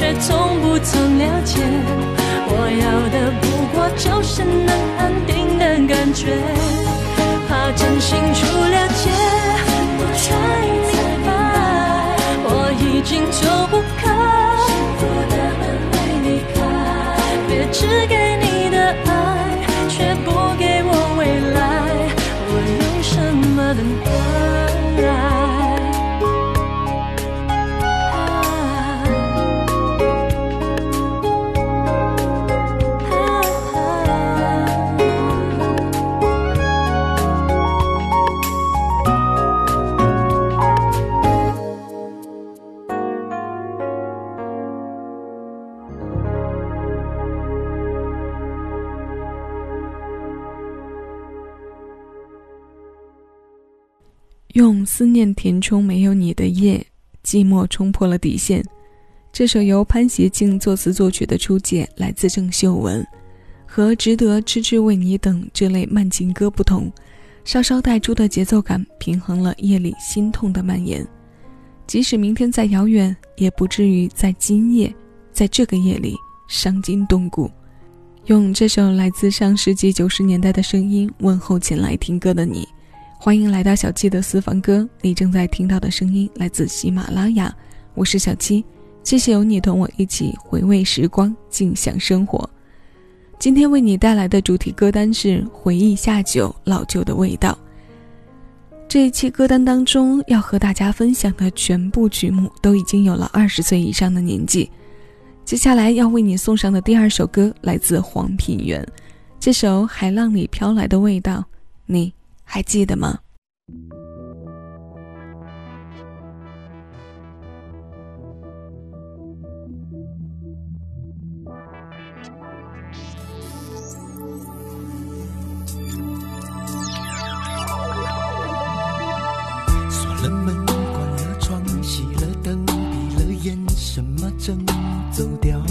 却从不曾了解我要的不过就是能安定的感觉。怕真心出了界用思念填充没有你的夜，寂寞冲破了底线。这首由潘协庆作词作曲的《初见》来自郑秀文，和《值得痴痴为你等》这类慢情歌不同，稍稍带出的节奏感平衡了夜里心痛的蔓延。即使明天再遥远，也不至于在今夜，在这个夜里伤筋动骨。用这首来自上世纪九十年代的声音问候前来听歌的你。欢迎来到小七的私房歌。你正在听到的声音来自喜马拉雅，我是小七。谢谢有你同我一起回味时光，静享生活。今天为你带来的主题歌单是回忆下酒老旧的味道。这一期歌单当中要和大家分享的全部曲目都已经有了二十岁以上的年纪。接下来要为你送上的第二首歌来自黄品源，这首《海浪里飘来的味道》，你还记得吗？锁了门关了窗熄了灯闭了眼什么正走掉？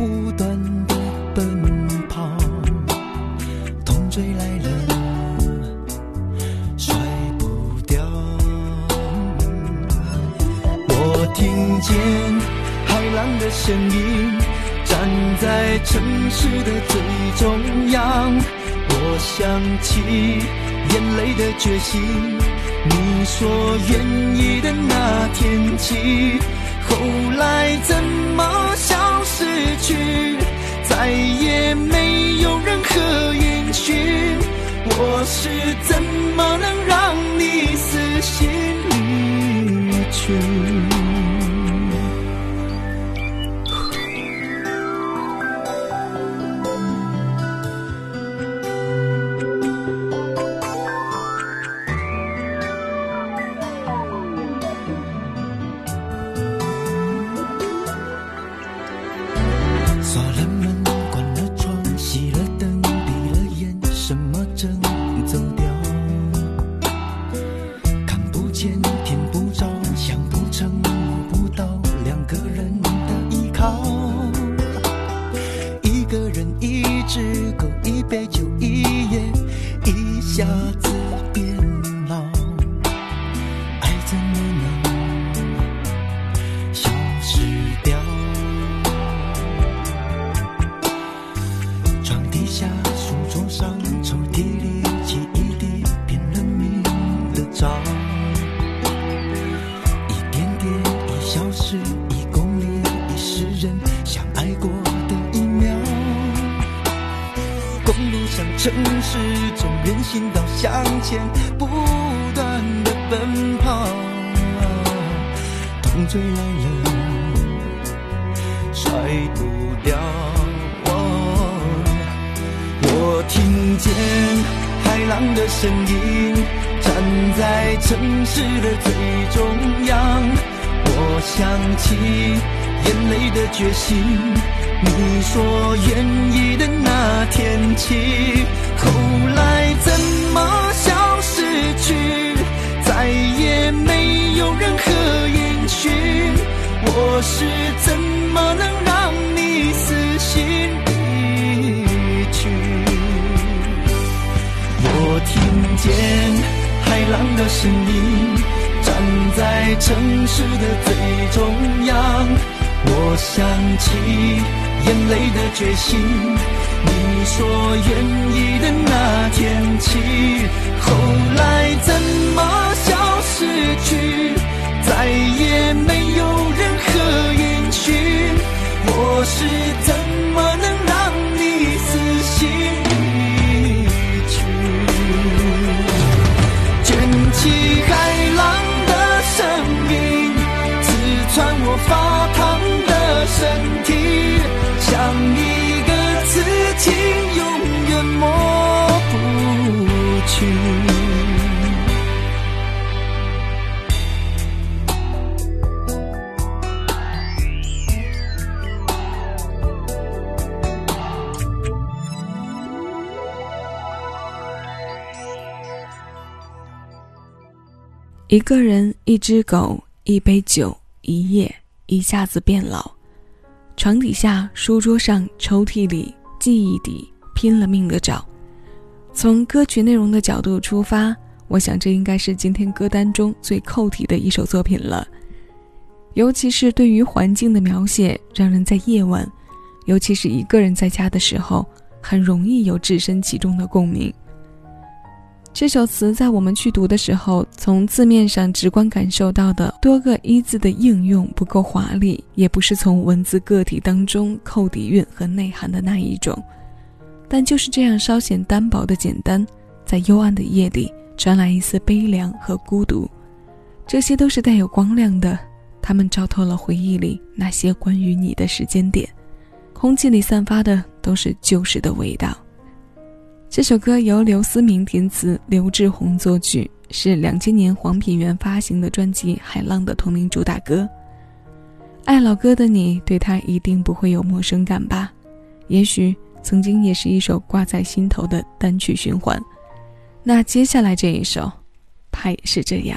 不断的奔跑，痛追来了，甩不掉。我听见海浪的声音，站在城市的最中央。我想起眼泪的决心，你说愿意的那天起。后来怎么消失去？再也没有任何音讯。我是怎么能让你死心离去？城市中人行道向前不断的奔跑，痛追来了，甩不掉。我听见海浪的声音，站在城市的最中央。我想起眼泪的决心。你说愿意的那天起，后来怎么消失去？再也没有任何音讯。我是怎么能让你死心离去？我听见海浪的声音，站在城市的最中央。我想起。眼泪的决心，你说愿意的那天起，后来怎么消失去？再也没有任何音讯。我是怎么能让一个人，一只狗，一杯酒，一夜，一下子变老。床底下、书桌上、抽屉里、记忆底，拼了命的找。从歌曲内容的角度出发，我想这应该是今天歌单中最扣题的一首作品了。尤其是对于环境的描写，让人在夜晚，尤其是一个人在家的时候，很容易有置身其中的共鸣。这首词在我们去读的时候，从字面上直观感受到的多个一字的应用不够华丽，也不是从文字个体当中扣底蕴和内涵的那一种，但就是这样稍显单薄的简单，在幽暗的夜里传来一丝悲凉和孤独，这些都是带有光亮的，它们照透了回忆里那些关于你的时间点，空气里散发的都是旧时的味道。这首歌由刘思明填词，刘志宏作曲，是两千年黄品源发行的专辑《海浪》的同名主打歌。爱老歌的你，对他一定不会有陌生感吧？也许曾经也是一首挂在心头的单曲循环。那接下来这一首，他也是这样。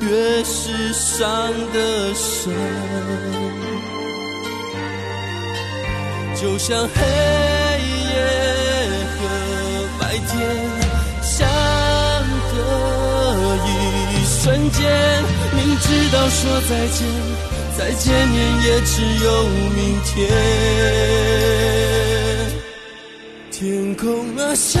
越是伤的深。就像黑夜和白天相隔一瞬间，明知道说再见，再见面也只有明天。天空啊，下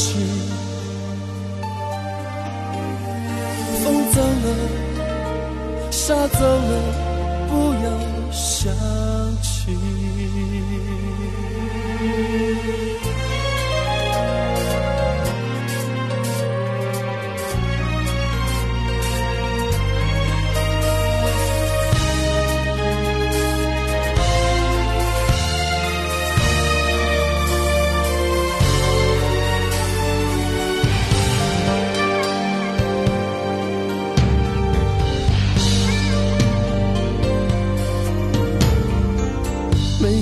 风。走了，沙走了，不要想起。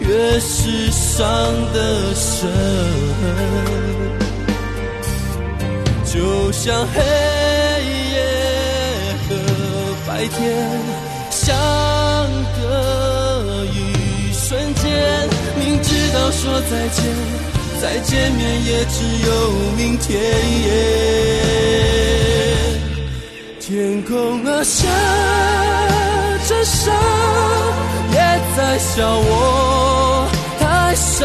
越是伤得深，就像黑夜和白天相隔一瞬间，明知道说再见，再见面也只有明天。天空啊，下着沙，在笑我太傻，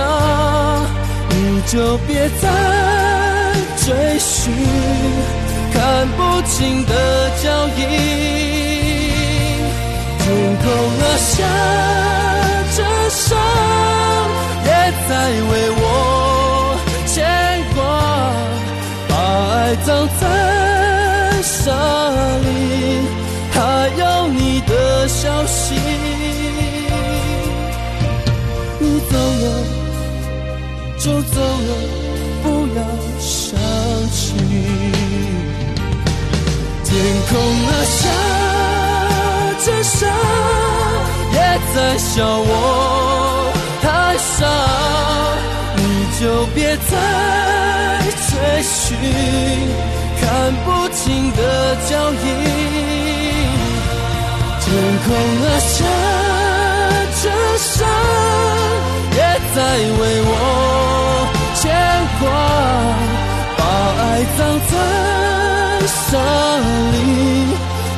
你就别再追寻看不清的脚印。天空啊，下着伤，也在为我牵挂，把爱葬在沙里，还有你的消息。就走了，不要想起。天空啊，下。着沙也在笑我太傻，你就别再追寻看不清的脚印。天空啊，下着沙，也在为我牵挂，把爱葬在沙里。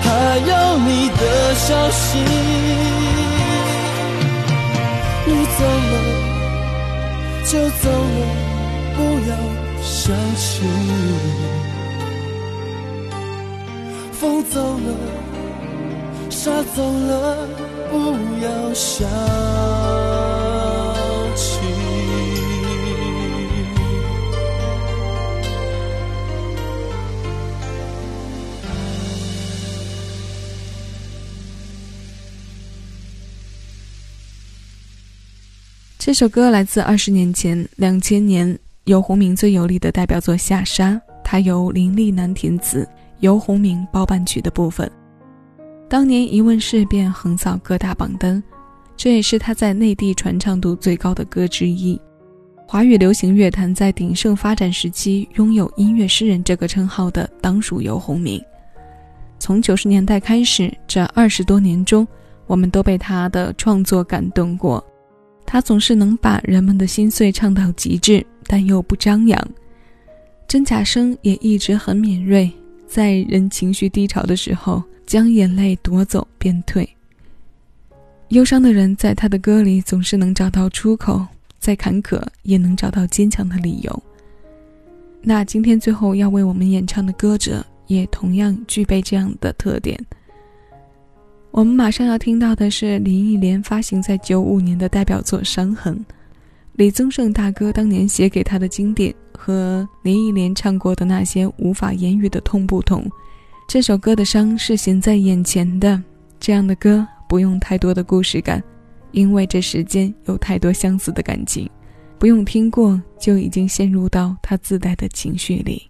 还有你的消息，你走了就走了，不要想起。风走了，沙走了，不要想。这首歌来自二十年前，两千年游鸿明最有力的代表作《下沙》，它由林立南填词，游鸿明包办曲的部分。当年一问世便横扫各大榜单，这也是他在内地传唱度最高的歌之一。华语流行乐坛在鼎盛发展时期，拥有音乐诗人这个称号的，当属游鸿明。从九十年代开始，这二十多年中，我们都被他的创作感动过。他总是能把人们的心碎唱到极致，但又不张扬。真假声也一直很敏锐，在人情绪低潮的时候，将眼泪夺走便退。忧伤的人在他的歌里总是能找到出口，再坎坷也能找到坚强的理由。那今天最后要为我们演唱的歌者，也同样具备这样的特点。我们马上要听到的是林忆莲发行在九五年的代表作《伤痕》，李宗盛大哥当年写给他的经典，和林忆莲唱过的那些无法言语的痛不同。这首歌的伤是显在眼前的，这样的歌不用太多的故事感，因为这世间有太多相似的感情，不用听过就已经陷入到他自带的情绪里。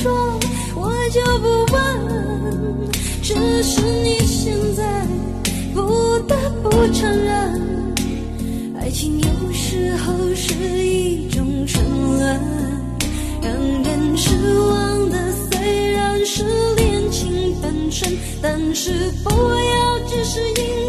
说我就不问，只是你现在不得不承认，爱情有时候是一种沉沦，让人失望的虽然是恋情本身，但是不要只是因为。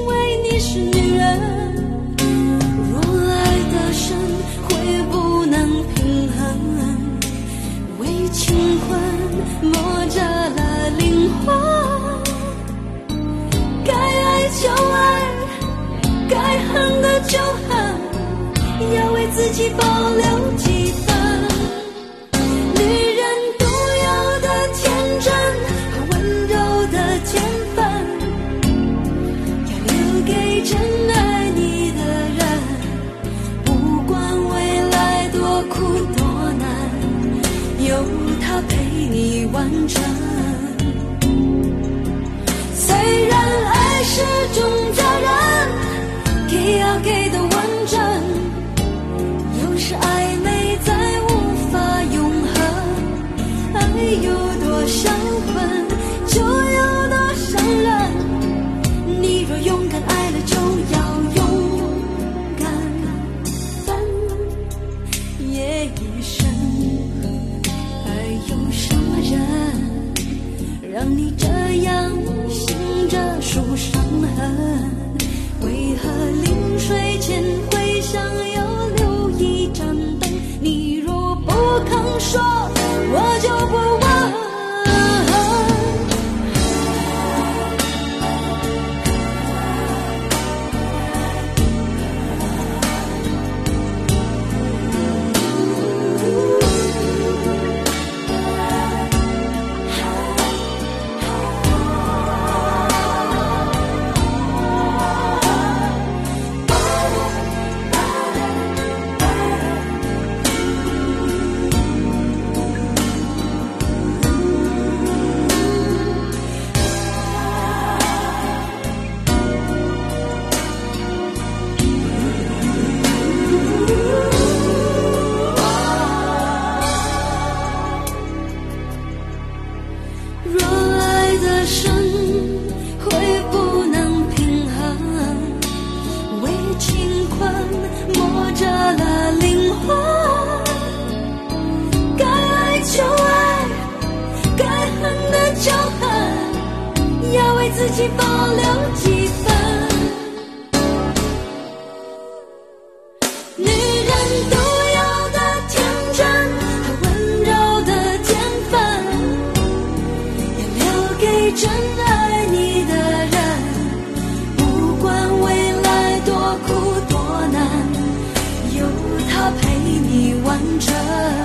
你保留你这样醒着数伤痕真爱你的人不管未来多苦多难有他陪你完成。